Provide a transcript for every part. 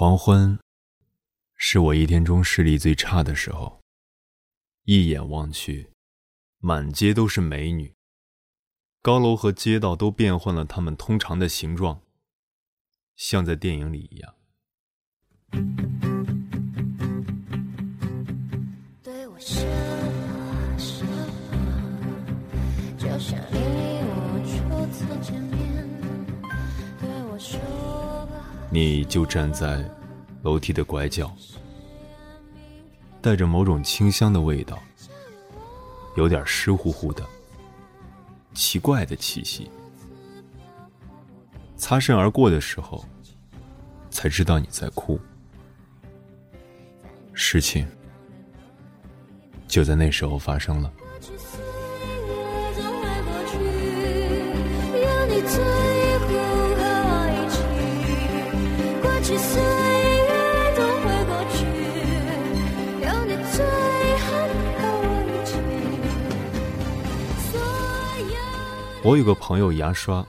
黄昏，是我一天中视力最差的时候。一眼望去，满街都是美女。高楼和街道都变换了它们通常的形状，像在电影里一样。你就站在楼梯的拐角，带着某种清香的味道，有点湿乎乎的、奇怪的气息。擦身而过的时候，才知道你在哭。事情就在那时候发生了。我有个朋友牙刷，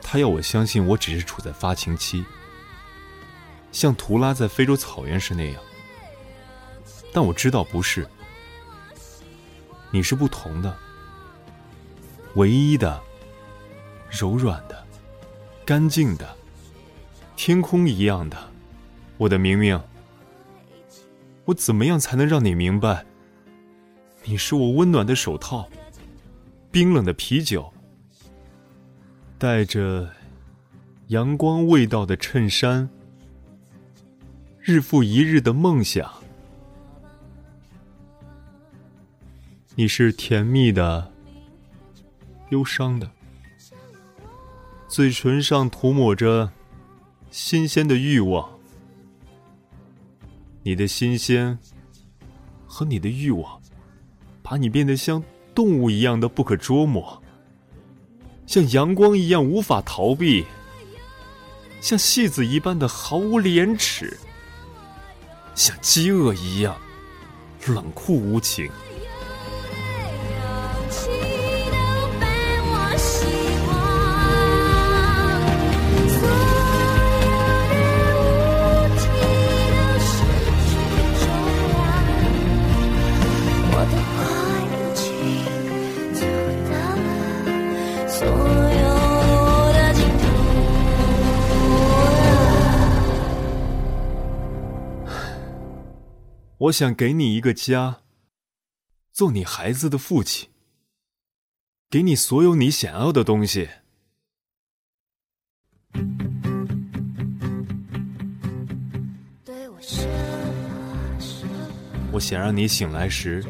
他要我相信我只是处在发情期，像图拉在非洲草原时那样。但我知道不是，你是不同的，唯一的，柔软的，干净的，天空一样的，我的明明。我怎么样才能让你明白？你是我温暖的手套。冰冷的啤酒，带着阳光味道的衬衫，日复一日的梦想。你是甜蜜的，忧伤的，嘴唇上涂抹着新鲜的欲望。你的新鲜和你的欲望，把你变得像。动物一样的不可捉摸，像阳光一样无法逃避，像戏子一般的毫无廉耻，像饥饿一样冷酷无情。我想给你一个家，做你孩子的父亲，给你所有你想要的东西。我想让你醒来时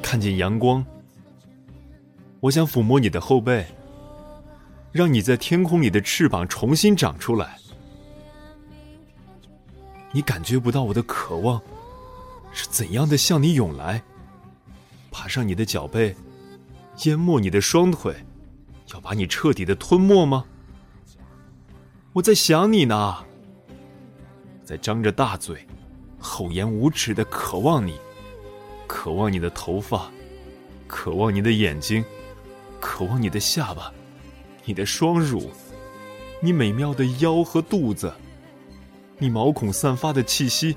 看见阳光。我想抚摸你的后背，让你在天空里的翅膀重新长出来。你感觉不到我的渴望。是怎样的向你涌来，爬上你的脚背，淹没你的双腿，要把你彻底的吞没吗？我在想你呢，在张着大嘴，厚颜无耻的渴望你，渴望你的头发，渴望你的眼睛，渴望你的下巴，你的双乳，你美妙的腰和肚子，你毛孔散发的气息。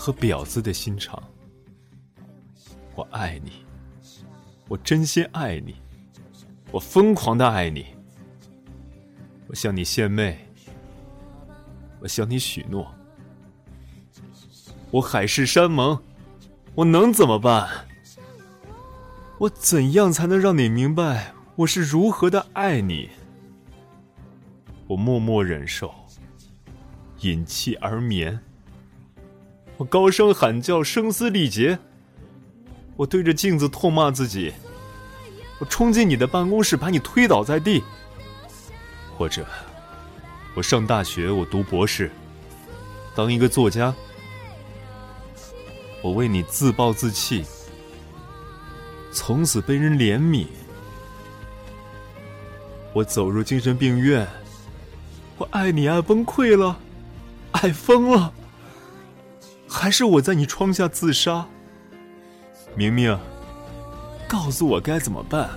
和婊子的心肠，我爱你，我真心爱你，我疯狂的爱你，我向你献媚，我向你许诺，我海誓山盟，我能怎么办？我怎样才能让你明白我是如何的爱你？我默默忍受，隐气而眠。我高声喊叫，声嘶力竭。我对着镜子痛骂自己。我冲进你的办公室，把你推倒在地。或者，我上大学，我读博士，当一个作家，我为你自暴自弃，从此被人怜悯。我走入精神病院，我爱你爱崩溃了，爱疯了，还是我在你窗下自杀？明明，告诉我该怎么办？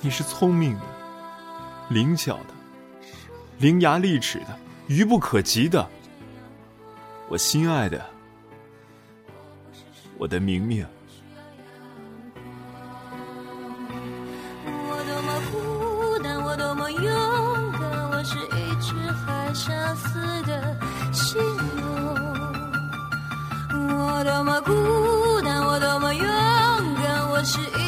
你是聪明的、灵巧的、伶牙俐齿的、愚不可及的，我心爱的，我的明明。我多么孤单，我多么勇敢，我是一只海上死的犀牛。我多么孤单，我多么勇敢，我是一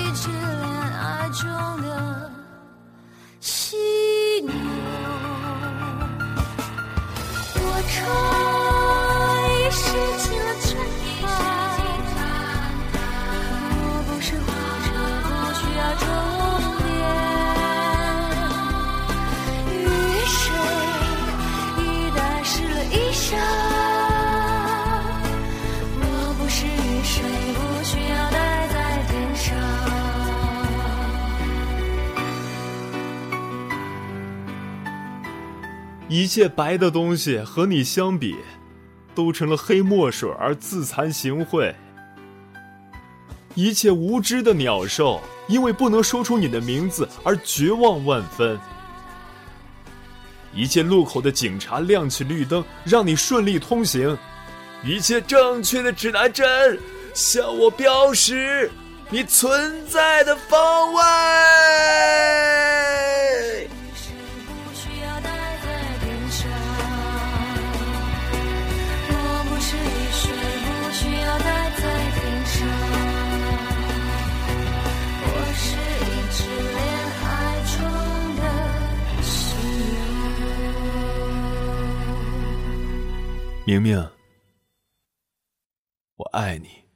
一切白的东西和你相比，都成了黑墨水而自惭形秽。一切无知的鸟兽，因为不能说出你的名字而绝望万分。一切路口的警察亮起绿灯，让你顺利通行。一切正确的指南针向我标识你存在的方位。明明，我爱你。